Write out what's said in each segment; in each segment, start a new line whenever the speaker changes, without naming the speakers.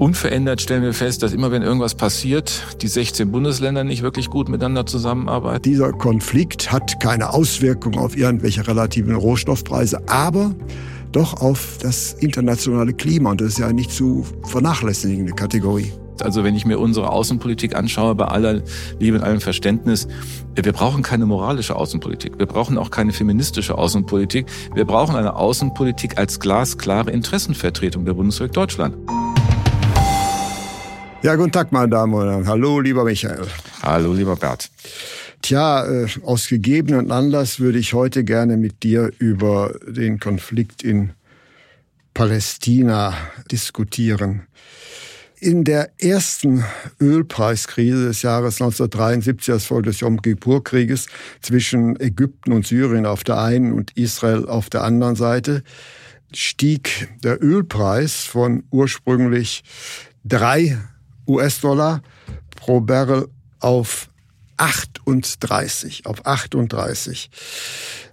Unverändert stellen wir fest, dass immer wenn irgendwas passiert, die 16 Bundesländer nicht wirklich gut miteinander zusammenarbeiten.
Dieser Konflikt hat keine Auswirkungen auf irgendwelche relativen Rohstoffpreise, aber doch auf das internationale Klima. Und das ist ja nicht zu vernachlässigende Kategorie.
Also wenn ich mir unsere Außenpolitik anschaue, bei aller Liebe und allem Verständnis, wir brauchen keine moralische Außenpolitik. Wir brauchen auch keine feministische Außenpolitik. Wir brauchen eine Außenpolitik als glasklare Interessenvertretung der Bundesrepublik Deutschland.
Ja, guten Tag, meine Damen und Herren. Hallo, lieber Michael.
Hallo, lieber Bert.
Tja, äh, aus gegebenen Anlass würde ich heute gerne mit dir über den Konflikt in Palästina diskutieren. In der ersten Ölpreiskrise des Jahres 1973 als Folge des Yom Kippur-Krieges zwischen Ägypten und Syrien auf der einen und Israel auf der anderen Seite stieg der Ölpreis von ursprünglich drei US-Dollar pro Barrel auf 38, auf 38.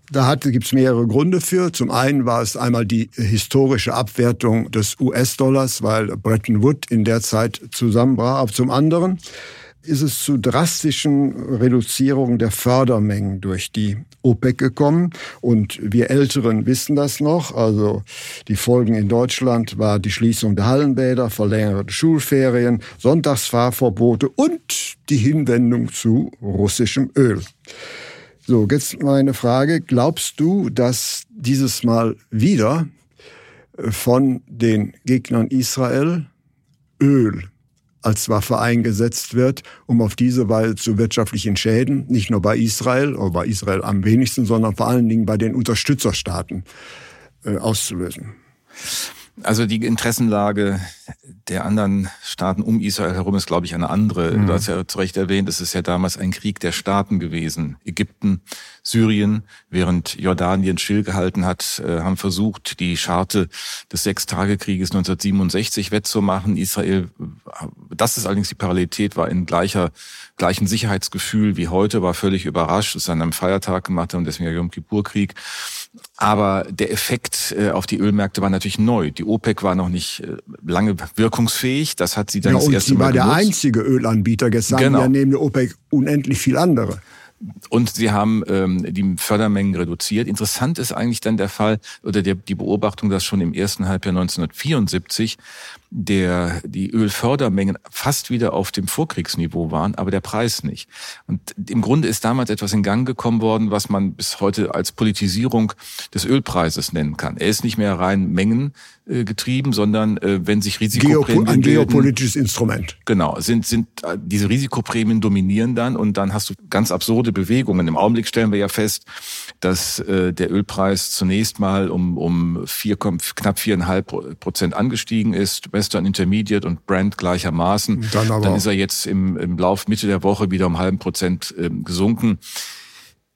Da gibt es mehrere Gründe für. Zum einen war es einmal die historische Abwertung des US-Dollars, weil Bretton Woods in der Zeit zusammenbrach. Aber zum anderen ist es zu drastischen Reduzierungen der Fördermengen durch die OPEC gekommen. Und wir Älteren wissen das noch. Also die Folgen in Deutschland war die Schließung der Hallenbäder, verlängerte Schulferien, Sonntagsfahrverbote und die Hinwendung zu russischem Öl. So, jetzt meine Frage. Glaubst du, dass dieses Mal wieder von den Gegnern Israel Öl als Waffe eingesetzt wird, um auf diese Weise zu wirtschaftlichen Schäden, nicht nur bei Israel, oder bei Israel am wenigsten, sondern vor allen Dingen bei den Unterstützerstaaten äh, auszulösen.
Also die Interessenlage der anderen Staaten um Israel herum ist, glaube ich, eine andere. Mhm. Du hast ja zu Recht erwähnt, es ist ja damals ein Krieg der Staaten gewesen. Ägypten, Syrien, während Jordanien stillgehalten hat, äh, haben versucht, die Scharte des Sechstagekrieges 1967 wettzumachen. Israel, das ist allerdings die Parallelität, war in gleicher, gleichen Sicherheitsgefühl wie heute, war völlig überrascht, ist an einem Feiertag gemacht und deswegen der Yom Kippur-Krieg. Aber der Effekt äh, auf die Ölmärkte war natürlich neu. Die OPEC war noch nicht äh, lange wirkungsfähig. Das hat sie dann ja, das erste
Mal
sie war
genutzt. der einzige Ölanbieter. Jetzt sagen genau. ja neben der OPEC unendlich viel andere.
Und sie haben ähm, die Fördermengen reduziert. Interessant ist eigentlich dann der Fall oder der, die Beobachtung, dass schon im ersten Halbjahr 1974 der, die Ölfördermengen fast wieder auf dem Vorkriegsniveau waren, aber der Preis nicht. Und im Grunde ist damals etwas in Gang gekommen worden, was man bis heute als Politisierung des Ölpreises nennen kann. Er ist nicht mehr rein Mengen äh, getrieben, sondern äh, wenn sich Risikoprämien
Geopo ein geopolitisches Instrument.
Genau, sind sind äh, diese Risikoprämien dominieren dann und dann hast du ganz absurde Bewegungen. Im Augenblick stellen wir ja fest, dass äh, der Ölpreis zunächst mal um um vier, knapp viereinhalb Prozent angestiegen ist Western Intermediate und Brand gleichermaßen. Dann, aber Dann ist er jetzt im, im Lauf Mitte der Woche wieder um halben Prozent äh, gesunken.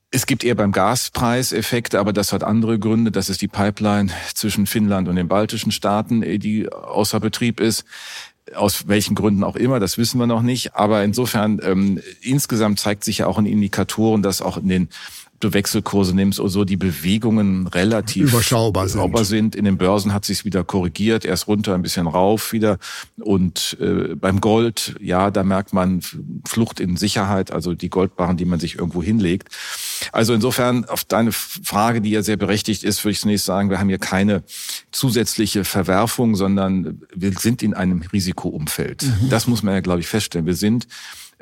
Es gibt eher beim Gaspreis Effekte, aber das hat andere Gründe. Das ist die Pipeline zwischen Finnland und den baltischen Staaten, äh, die außer Betrieb ist. Aus welchen Gründen auch immer, das wissen wir noch nicht. Aber insofern, ähm, insgesamt zeigt sich ja auch in Indikatoren, dass auch in den du Wechselkurse nimmst oder so, die Bewegungen relativ
überschaubar sind.
Überschaubar sind. In den Börsen hat sich wieder korrigiert, erst runter, ein bisschen rauf wieder. Und äh, beim Gold, ja, da merkt man Flucht in Sicherheit, also die Goldbarren, die man sich irgendwo hinlegt. Also insofern auf deine Frage, die ja sehr berechtigt ist, würde ich zunächst sagen, wir haben hier keine zusätzliche Verwerfung, sondern wir sind in einem Risikoumfeld. Mhm. Das muss man ja, glaube ich, feststellen. Wir sind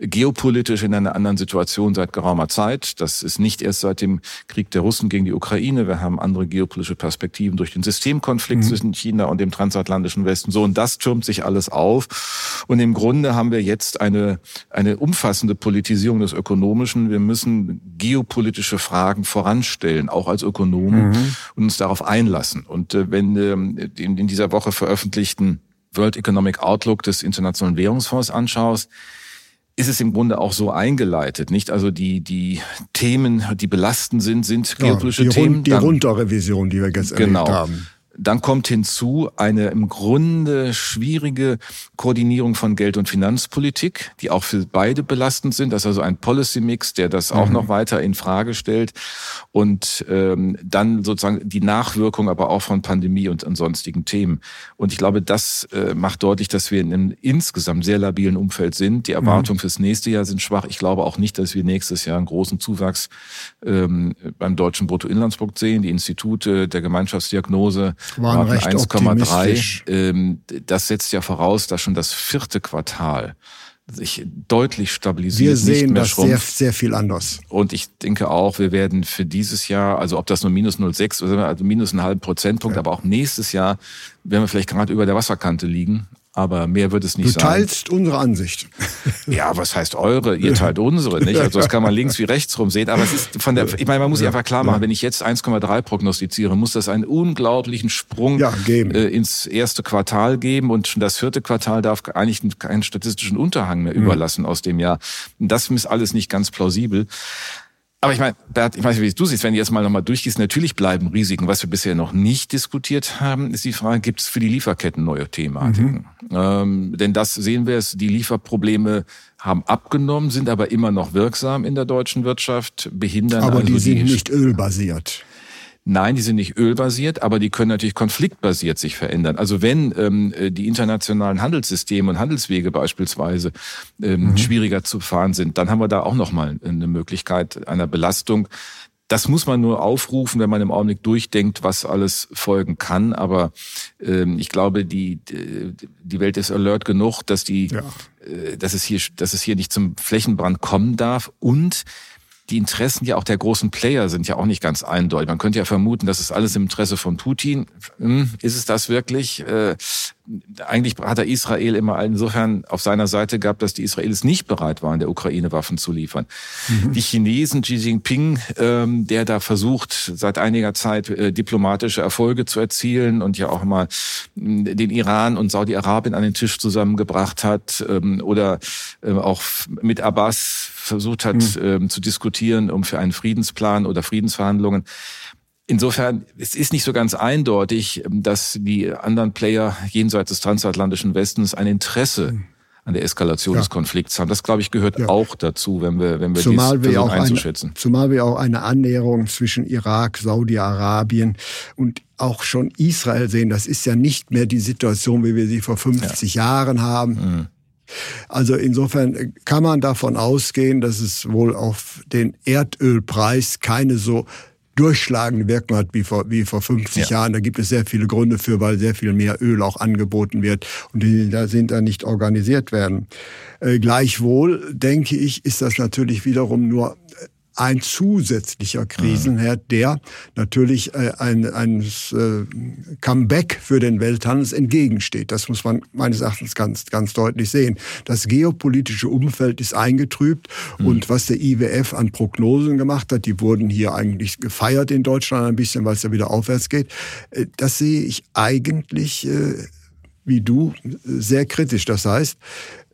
geopolitisch in einer anderen Situation seit geraumer Zeit. Das ist nicht erst seit dem Krieg der Russen gegen die Ukraine. Wir haben andere geopolitische Perspektiven durch den Systemkonflikt mhm. zwischen China und dem transatlantischen Westen. So, und das türmt sich alles auf. Und im Grunde haben wir jetzt eine, eine umfassende Politisierung des Ökonomischen. Wir müssen geopolitische Fragen voranstellen, auch als Ökonomen, mhm. und uns darauf einlassen. Und äh, wenn äh, in, in dieser Woche veröffentlichten World Economic Outlook des Internationalen Währungsfonds anschaust, ist es im Grunde auch so eingeleitet, nicht? Also die, die Themen, die belastend sind, sind geopolitische
ja, die
Themen.
Rund, die Runterrevision, die wir jetzt
genau.
erlebt haben.
Dann kommt hinzu eine im Grunde schwierige Koordinierung von Geld- und Finanzpolitik, die auch für beide belastend sind. Das ist also ein Policy-Mix, der das auch mhm. noch weiter in Frage stellt. Und ähm, dann sozusagen die Nachwirkung aber auch von Pandemie und, und sonstigen Themen. Und ich glaube, das äh, macht deutlich, dass wir in einem insgesamt sehr labilen Umfeld sind. Die Erwartungen mhm. fürs nächste Jahr sind schwach. Ich glaube auch nicht, dass wir nächstes Jahr einen großen Zuwachs ähm, beim deutschen Bruttoinlandsprodukt sehen. Die Institute der Gemeinschaftsdiagnose
waren recht 1,3.
Ähm, das setzt ja voraus, dass schon das vierte Quartal sich deutlich stabilisiert.
Wir sehen das sehr, sehr viel anders.
Und ich denke auch, wir werden für dieses Jahr, also ob das nur minus 0,6 oder also minus einen halben Prozentpunkt, ja. aber auch nächstes Jahr werden wir vielleicht gerade über der Wasserkante liegen aber mehr wird es nicht sein.
Du teilst sein. unsere Ansicht.
Ja, was heißt eure? Ihr teilt unsere, nicht? Also das kann man links wie rechts rum sehen. Aber es ist von der, ich meine, man muss sich einfach klar machen, wenn ich jetzt 1,3 prognostiziere, muss das einen unglaublichen Sprung
ja,
äh, ins erste Quartal geben und schon das vierte Quartal darf eigentlich keinen statistischen Unterhang mehr mhm. überlassen aus dem Jahr. Das ist alles nicht ganz plausibel. Aber ich meine, Bert, ich weiß nicht, wie du siehst, wenn du jetzt mal nochmal durchgehst, natürlich bleiben Risiken. Was wir bisher noch nicht diskutiert haben, ist die Frage, gibt es für die Lieferketten neue Thematiken? Mhm. Ähm, denn das sehen wir es, die Lieferprobleme haben abgenommen, sind aber immer noch wirksam in der deutschen Wirtschaft, behindern
aber
also
die sind nicht ölbasiert.
Nein, die sind nicht ölbasiert, aber die können natürlich konfliktbasiert sich verändern. Also wenn ähm, äh, die internationalen Handelssysteme und Handelswege beispielsweise ähm, mhm. schwieriger zu fahren sind, dann haben wir da auch nochmal eine Möglichkeit einer Belastung. Das muss man nur aufrufen, wenn man im Augenblick durchdenkt, was alles folgen kann. Aber ähm, ich glaube, die, die Welt ist alert genug, dass die, ja. äh, dass es hier, dass es hier nicht zum Flächenbrand kommen darf. Und die Interessen ja auch der großen Player sind ja auch nicht ganz eindeutig. Man könnte ja vermuten, das ist alles im Interesse von Putin. Hm, ist es das wirklich? Eigentlich hat er Israel immer insofern auf seiner Seite gehabt, dass die Israelis nicht bereit waren, der Ukraine Waffen zu liefern. Mhm. Die Chinesen, Xi Jinping, ähm, der da versucht, seit einiger Zeit äh, diplomatische Erfolge zu erzielen und ja auch mal hm, den Iran und Saudi-Arabien an den Tisch zusammengebracht hat ähm, oder äh, auch mit Abbas versucht hat mhm. ähm, zu diskutieren, um für einen Friedensplan oder Friedensverhandlungen. Insofern, es ist nicht so ganz eindeutig, dass die anderen Player jenseits des transatlantischen Westens ein Interesse mhm. an der Eskalation ja. des Konflikts haben. Das, glaube ich, gehört ja. auch dazu, wenn wir, wenn wir
zumal dies versuchen einzuschätzen. Eine, zumal wir auch eine Annäherung zwischen Irak, Saudi-Arabien und auch schon Israel sehen. Das ist ja nicht mehr die Situation, wie wir sie vor 50 ja. Jahren haben. Mhm. Also insofern kann man davon ausgehen, dass es wohl auf den Erdölpreis keine so durchschlagende Wirkung hat wie vor, wie vor 50 ja. Jahren. Da gibt es sehr viele Gründe für, weil sehr viel mehr Öl auch angeboten wird und die da sind da nicht organisiert werden. Äh, gleichwohl denke ich, ist das natürlich wiederum nur ein zusätzlicher Krisenherd, der natürlich äh, ein, ein äh, Comeback für den Welthandel entgegensteht. Das muss man meines Erachtens ganz, ganz deutlich sehen. Das geopolitische Umfeld ist eingetrübt mhm. und was der IWF an Prognosen gemacht hat, die wurden hier eigentlich gefeiert in Deutschland ein bisschen, weil es ja wieder aufwärts geht. Äh, das sehe ich eigentlich wie du sehr kritisch. Das heißt,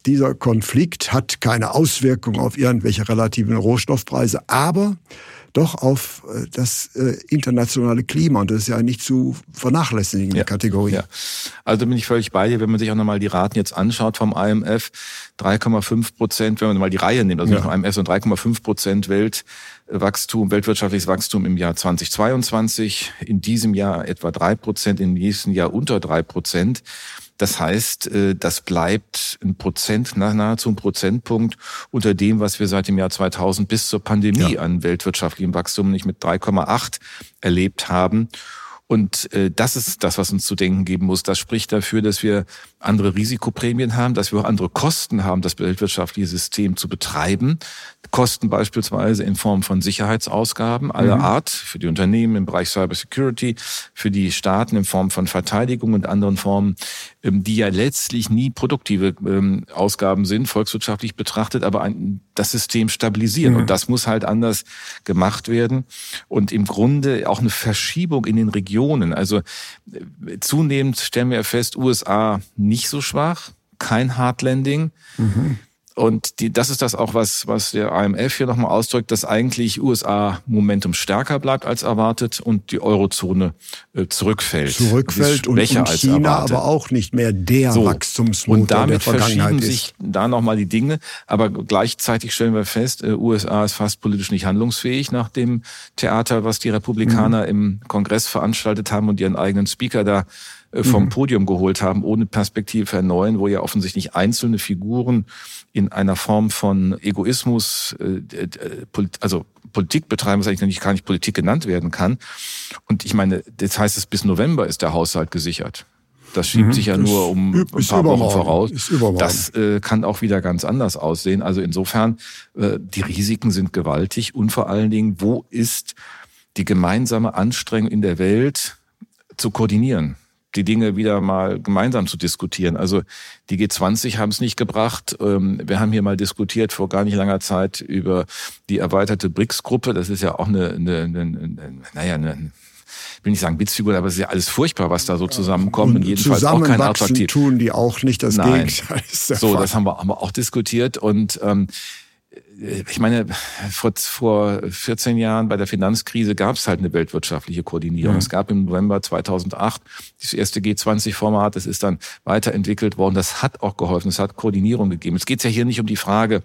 dieser Konflikt hat keine Auswirkung auf irgendwelche relativen Rohstoffpreise, aber doch auf äh, das äh, internationale Klima. Und das ist ja nicht zu vernachlässigende ja, Kategorie. Ja.
Also bin ich völlig bei dir, wenn man sich auch nochmal die Raten jetzt anschaut vom IMF. 3,5 Prozent, wenn man mal die Reihe nimmt, also ja. nicht vom IMF, sondern 3,5 Prozent Weltwachstum, weltwirtschaftliches Wachstum im Jahr 2022. In diesem Jahr etwa drei Prozent, im nächsten Jahr unter drei Prozent. Das heißt, äh, das bleibt ein Prozent, nahezu ein Prozentpunkt unter dem, was wir seit dem Jahr 2000 bis zur Pandemie ja. an weltwirtschaftlichem Wachstum nicht mit 3,8 erlebt haben. Und äh, das ist das, was uns zu denken geben muss. Das spricht dafür, dass wir andere Risikoprämien haben, dass wir auch andere Kosten haben, das weltwirtschaftliche System zu betreiben. Kosten beispielsweise in Form von Sicherheitsausgaben aller mhm. Art für die Unternehmen im Bereich Cybersecurity, für die Staaten in Form von Verteidigung und anderen Formen, ähm, die ja letztlich nie produktive ähm, Ausgaben sind, volkswirtschaftlich betrachtet, aber das System stabilisieren. Mhm. Und das muss halt anders gemacht werden. Und im Grunde auch eine Verschiebung in den Regionen. Also äh, zunehmend stellen wir fest, USA nicht so schwach, kein Hardlanding. Mhm. Und die, das ist das auch, was, was der IMF hier nochmal ausdrückt, dass eigentlich USA Momentum stärker bleibt als erwartet und die Eurozone äh, zurückfällt.
Zurückfällt und, und China aber auch nicht mehr der so, Wachstumsmotor
und damit
der Vergangenheit
verschieben sich da nochmal die Dinge. Aber gleichzeitig stellen wir fest, äh, USA ist fast politisch nicht handlungsfähig nach dem Theater, was die Republikaner mhm. im Kongress veranstaltet haben und ihren eigenen Speaker da vom mhm. Podium geholt haben, ohne Perspektive für Neuen, wo ja offensichtlich einzelne Figuren in einer Form von Egoismus, äh, äh, also Politik betreiben, was eigentlich gar nicht Politik genannt werden kann. Und ich meine, das heißt es, bis November ist der Haushalt gesichert. Das schiebt mhm, sich ja nur um ein paar Wochen voraus. Das äh, kann auch wieder ganz anders aussehen. Also insofern, äh, die Risiken sind gewaltig und vor allen Dingen, wo ist die gemeinsame Anstrengung in der Welt zu koordinieren? Die Dinge wieder mal gemeinsam zu diskutieren. Also die G20 haben es nicht gebracht. Ähm, wir haben hier mal diskutiert vor gar nicht langer Zeit über die erweiterte BRICS-Gruppe. Das ist ja auch eine, eine, eine, eine naja, eine will nicht sagen Witzfigur, aber es ist ja alles furchtbar, was da so zusammenkommt.
Und, und jedenfalls auch kein attraktiv. tun die auch nicht das
Nein. Gegenteil. so, Fall. das haben wir, haben wir auch diskutiert und ähm, ich meine, vor, vor 14 Jahren bei der Finanzkrise gab es halt eine weltwirtschaftliche Koordinierung. Mhm. Es gab im November 2008 das erste G20-Format, das ist dann weiterentwickelt worden. Das hat auch geholfen, es hat Koordinierung gegeben. Es geht ja hier nicht um die Frage,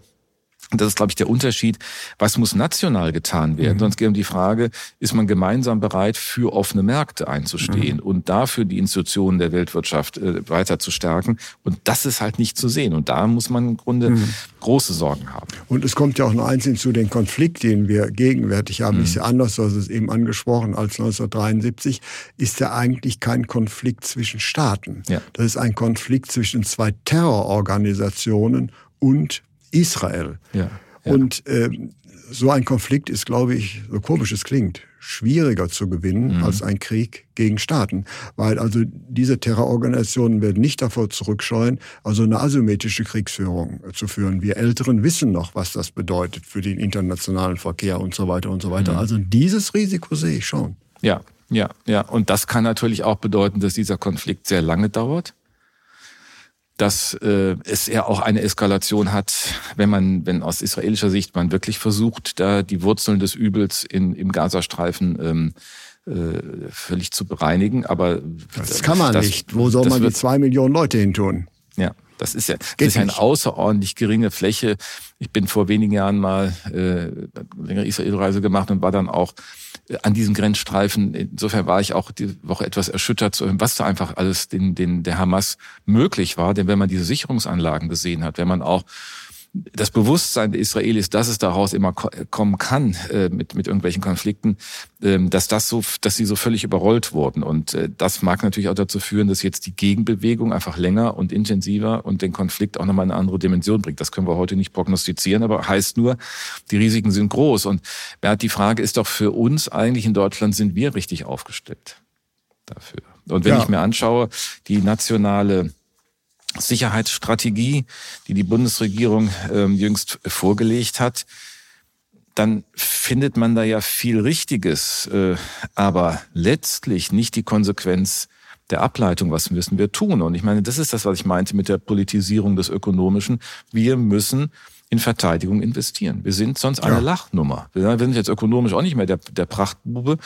und das ist, glaube ich, der Unterschied. Was muss national getan werden? Mhm. Sonst geht um die Frage, ist man gemeinsam bereit, für offene Märkte einzustehen mhm. und dafür die Institutionen der Weltwirtschaft äh, weiter zu stärken? Und das ist halt nicht zu sehen. Und da muss man im Grunde mhm. große Sorgen haben.
Und es kommt ja auch noch eins hinzu, den Konflikt, den wir gegenwärtig haben, ist ja mhm. anders, als es eben angesprochen, als 1973, ist ja eigentlich kein Konflikt zwischen Staaten. Ja. Das ist ein Konflikt zwischen zwei Terrororganisationen und Israel. Ja, ja. Und äh, so ein Konflikt ist, glaube ich, so komisch es klingt, schwieriger zu gewinnen mhm. als ein Krieg gegen Staaten. Weil also diese Terrororganisationen werden nicht davor zurückscheuen, also eine asymmetrische Kriegsführung zu führen. Wir Älteren wissen noch, was das bedeutet für den internationalen Verkehr und so weiter und so weiter. Mhm. Also dieses Risiko sehe ich schon.
Ja, ja, ja. Und das kann natürlich auch bedeuten, dass dieser Konflikt sehr lange dauert dass äh, es ja auch eine Eskalation hat, wenn man, wenn aus israelischer Sicht man wirklich versucht, da die Wurzeln des Übels in, im Gazastreifen ähm, äh, völlig zu bereinigen. Aber
das kann man das, nicht. Wo soll man wird, die zwei Millionen Leute hin tun?
Ja, das ist ja, das ist ja eine außerordentlich geringe Fläche. Ich bin vor wenigen Jahren mal äh, längere Israelreise gemacht und war dann auch an diesem Grenzstreifen. Insofern war ich auch die Woche etwas erschüttert, was da einfach alles den, den, der Hamas möglich war. Denn wenn man diese Sicherungsanlagen gesehen hat, wenn man auch das Bewusstsein der Israelis, dass es daraus immer kommen kann äh, mit mit irgendwelchen Konflikten, ähm, dass das so, dass sie so völlig überrollt wurden und äh, das mag natürlich auch dazu führen, dass jetzt die Gegenbewegung einfach länger und intensiver und den Konflikt auch nochmal eine andere Dimension bringt. Das können wir heute nicht prognostizieren, aber heißt nur, die Risiken sind groß und Bert, die Frage ist doch für uns eigentlich in Deutschland sind wir richtig aufgestellt dafür. Und wenn ja. ich mir anschaue, die nationale Sicherheitsstrategie, die die Bundesregierung ähm, jüngst vorgelegt hat, dann findet man da ja viel Richtiges, äh, aber letztlich nicht die Konsequenz der Ableitung, was müssen wir tun? Und ich meine, das ist das, was ich meinte mit der Politisierung des Ökonomischen. Wir müssen in Verteidigung investieren. Wir sind sonst eine ja. Lachnummer. Wir sind jetzt ökonomisch auch nicht mehr der, der Prachtbube.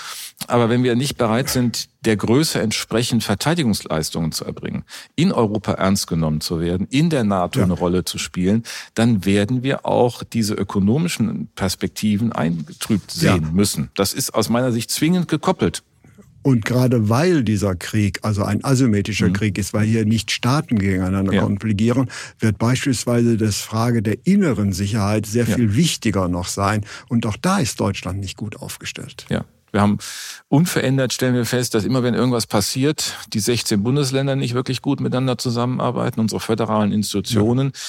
Aber wenn wir nicht bereit sind, der Größe entsprechend Verteidigungsleistungen zu erbringen, in Europa ernst genommen zu werden, in der NATO ja. eine Rolle zu spielen, dann werden wir auch diese ökonomischen Perspektiven eingetrübt sehen ja. müssen. Das ist aus meiner Sicht zwingend gekoppelt.
Und gerade weil dieser Krieg, also ein asymmetrischer mhm. Krieg ist, weil hier nicht Staaten gegeneinander ja. konfligieren, wird beispielsweise das Frage der inneren Sicherheit sehr ja. viel wichtiger noch sein. Und auch da ist Deutschland nicht gut aufgestellt.
Ja. Wir haben unverändert, stellen wir fest, dass immer wenn irgendwas passiert, die 16 Bundesländer nicht wirklich gut miteinander zusammenarbeiten, unsere föderalen Institutionen. Ja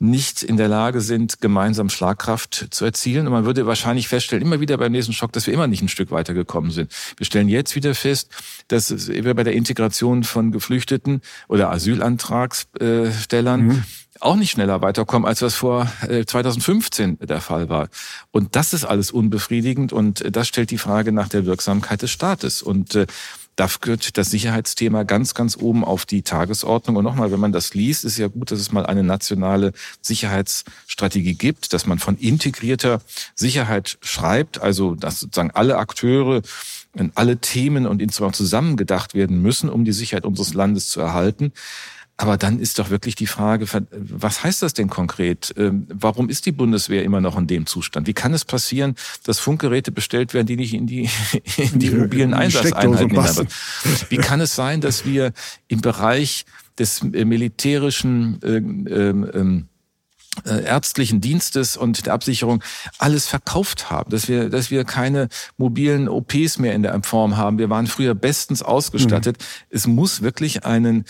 nicht in der Lage sind, gemeinsam Schlagkraft zu erzielen. Und man würde wahrscheinlich feststellen, immer wieder beim nächsten Schock, dass wir immer nicht ein Stück weitergekommen sind. Wir stellen jetzt wieder fest, dass wir bei der Integration von Geflüchteten oder Asylantragstellern mhm auch nicht schneller weiterkommen, als das vor 2015 äh, der Fall war. Und das ist alles unbefriedigend und äh, das stellt die Frage nach der Wirksamkeit des Staates. Und äh, da gehört das Sicherheitsthema ganz, ganz oben auf die Tagesordnung. Und nochmal, wenn man das liest, ist ja gut, dass es mal eine nationale Sicherheitsstrategie gibt, dass man von integrierter Sicherheit schreibt, also dass sozusagen alle Akteure alle Themen und insbesondere zusammengedacht werden müssen, um die Sicherheit unseres Landes zu erhalten. Aber dann ist doch wirklich die Frage, was heißt das denn konkret? Ähm, warum ist die Bundeswehr immer noch in dem Zustand? Wie kann es passieren, dass Funkgeräte bestellt werden, die nicht in die, in die mobilen Einsatzeinheiten passen? Wie kann es sein, dass wir im Bereich des äh, militärischen äh, äh, äh, ärztlichen Dienstes und der Absicherung alles verkauft haben, dass wir, dass wir keine mobilen OPs mehr in der Form haben. Wir waren früher bestens ausgestattet. Mhm. Es muss wirklich einen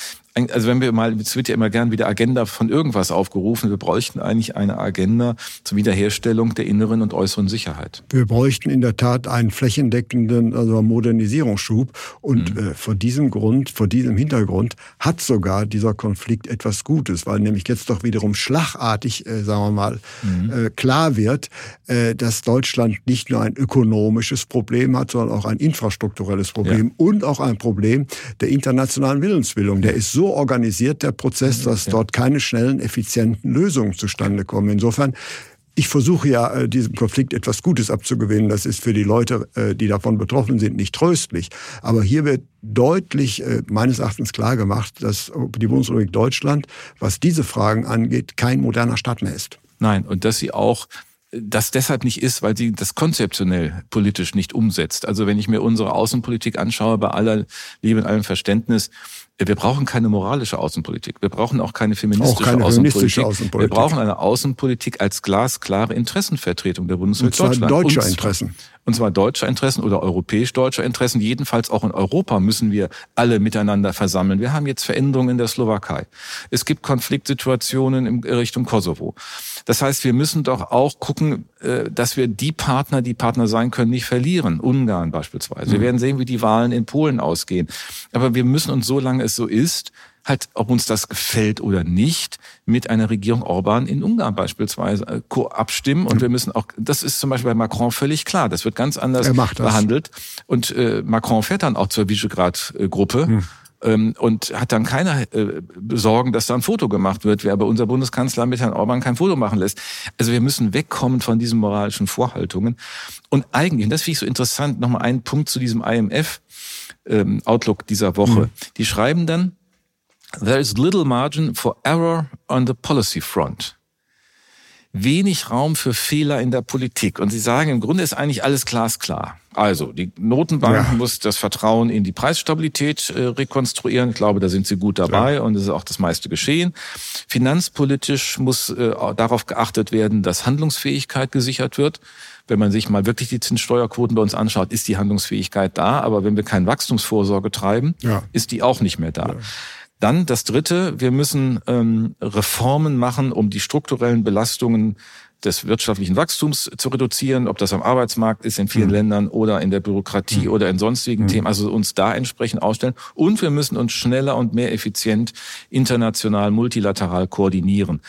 also wenn wir mal, es wird ja immer gern wieder Agenda von irgendwas aufgerufen, wir bräuchten eigentlich eine Agenda zur Wiederherstellung der inneren und äußeren Sicherheit.
Wir bräuchten in der Tat einen flächendeckenden also Modernisierungsschub und mhm. äh, vor diesem Grund, vor diesem Hintergrund hat sogar dieser Konflikt etwas Gutes, weil nämlich jetzt doch wiederum schlagartig, äh, sagen wir mal, mhm. äh, klar wird, äh, dass Deutschland nicht nur ein ökonomisches Problem hat, sondern auch ein infrastrukturelles Problem ja. und auch ein Problem der internationalen Willensbildung. Der ist so organisiert, der Prozess, dass dort keine schnellen, effizienten Lösungen zustande kommen. Insofern ich versuche ja, äh, diesem Konflikt etwas Gutes abzugewinnen. Das ist für die Leute, äh, die davon betroffen sind, nicht tröstlich. Aber hier wird deutlich äh, meines Erachtens klar gemacht, dass die Bundesrepublik Deutschland, was diese Fragen angeht, kein moderner Staat mehr ist.
Nein, und dass sie auch das deshalb nicht ist, weil sie das konzeptionell politisch nicht umsetzt. Also wenn ich mir unsere Außenpolitik anschaue, bei aller Liebe und allem Verständnis, wir brauchen keine moralische Außenpolitik. Wir brauchen auch keine feministische, auch keine Außenpolitik. Außenpolitik. Wir brauchen eine Außenpolitik als glasklare Interessenvertretung der Bundesrepublik
Deutschland. Deutscher Interessen
und zwar deutscher Interessen oder europäisch-deutscher Interessen. Jedenfalls auch in Europa müssen wir alle miteinander versammeln. Wir haben jetzt Veränderungen in der Slowakei. Es gibt Konfliktsituationen in Richtung Kosovo. Das heißt, wir müssen doch auch gucken, äh, dass wir die Partner, die Partner sein können, nicht verlieren. Ungarn beispielsweise. Wir mhm. werden sehen, wie die Wahlen in Polen ausgehen. Aber wir müssen uns, solange es so ist, halt, ob uns das gefällt oder nicht, mit einer Regierung Orban in Ungarn beispielsweise äh, abstimmen. Und wir müssen auch, das ist zum Beispiel bei Macron völlig klar, das wird ganz anders behandelt. Und äh, Macron fährt dann auch zur Visegrad-Gruppe. Hm und hat dann keine äh, Sorgen, dass da ein Foto gemacht wird, wer aber unser Bundeskanzler mit Herrn Orban kein Foto machen lässt. Also wir müssen wegkommen von diesen moralischen Vorhaltungen. Und eigentlich, und das finde ich so interessant, nochmal einen Punkt zu diesem IMF ähm, Outlook dieser Woche. Mhm. Die schreiben dann, There is little margin for error on the policy front. Wenig Raum für Fehler in der Politik. Und Sie sagen, im Grunde ist eigentlich alles glasklar. Also, die Notenbank ja. muss das Vertrauen in die Preisstabilität äh, rekonstruieren. Ich glaube, da sind sie gut dabei ja. und es ist auch das meiste geschehen. Finanzpolitisch muss äh, darauf geachtet werden, dass Handlungsfähigkeit gesichert wird. Wenn man sich mal wirklich die Zinssteuerquoten bei uns anschaut, ist die Handlungsfähigkeit da. Aber wenn wir keine Wachstumsvorsorge treiben, ja. ist die auch nicht mehr da. Dann das Dritte, wir müssen ähm, Reformen machen, um die strukturellen Belastungen des wirtschaftlichen Wachstums zu reduzieren, ob das am Arbeitsmarkt ist in vielen mhm. Ländern oder in der Bürokratie mhm. oder in sonstigen mhm. Themen, also uns da entsprechend ausstellen. Und wir müssen uns schneller und mehr effizient international, multilateral koordinieren.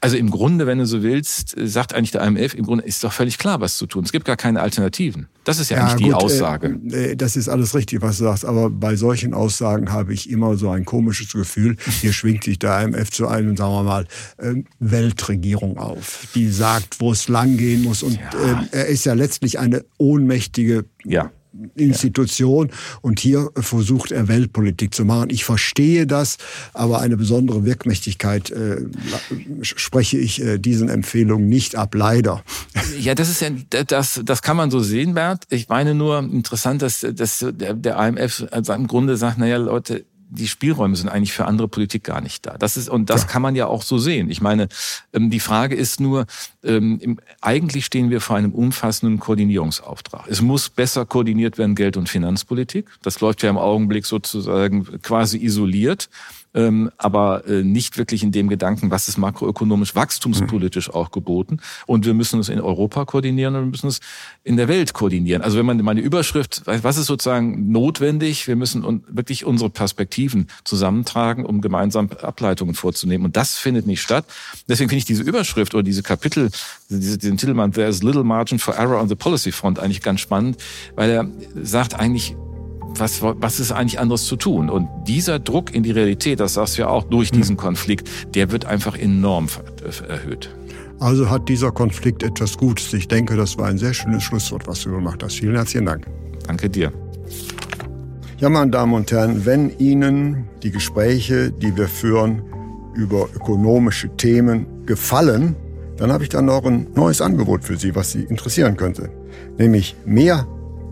Also im Grunde, wenn du so willst, sagt eigentlich der IMF, im Grunde ist doch völlig klar, was zu tun. Es gibt gar keine Alternativen. Das ist ja, ja eigentlich gut, die äh, Aussage.
Äh, das ist alles richtig, was du sagst. Aber bei solchen Aussagen habe ich immer so ein komisches Gefühl. Hier schwingt sich der IMF zu einem, sagen wir mal, äh, Weltregierung auf. Die sagt, sagt, wo es langgehen muss. Und ja. äh, er ist ja letztlich eine ohnmächtige ja. Institution und hier versucht er Weltpolitik zu machen. Ich verstehe das, aber eine besondere Wirkmächtigkeit äh, spreche ich äh, diesen Empfehlungen nicht ab, leider.
Ja, das ist ja, das, das kann man so sehen, Bert. Ich meine nur interessant, dass, dass der, der IMF also im Grunde sagt, naja, Leute, die Spielräume sind eigentlich für andere Politik gar nicht da. Das ist, und das ja. kann man ja auch so sehen. Ich meine, ähm, die Frage ist nur, ähm, eigentlich stehen wir vor einem umfassenden Koordinierungsauftrag. Es muss besser koordiniert werden, Geld- und Finanzpolitik. Das läuft ja im Augenblick sozusagen quasi isoliert ähm, aber äh, nicht wirklich in dem Gedanken, was ist makroökonomisch, wachstumspolitisch auch geboten. Und wir müssen es in Europa koordinieren und wir müssen es in der Welt koordinieren. Also wenn man meine Überschrift, was ist sozusagen notwendig? Wir müssen wirklich unsere Perspektiven zusammentragen, um gemeinsam Ableitungen vorzunehmen. Und das findet nicht statt. Deswegen finde ich diese Überschrift oder diese Kapitel, diese, diesen Titelmann, There's little margin for error on the policy front, eigentlich ganz spannend, weil er sagt eigentlich, was, was ist eigentlich anderes zu tun? Und dieser Druck in die Realität, das sagst du ja auch durch hm. diesen Konflikt, der wird einfach enorm erhöht.
Also hat dieser Konflikt etwas Gutes. Ich denke, das war ein sehr schönes Schlusswort, was du gemacht hast. Vielen herzlichen Dank.
Danke dir.
Ja, meine Damen und Herren, wenn Ihnen die Gespräche, die wir führen über ökonomische Themen gefallen, dann habe ich dann noch ein neues Angebot für Sie, was Sie interessieren könnte. Nämlich mehr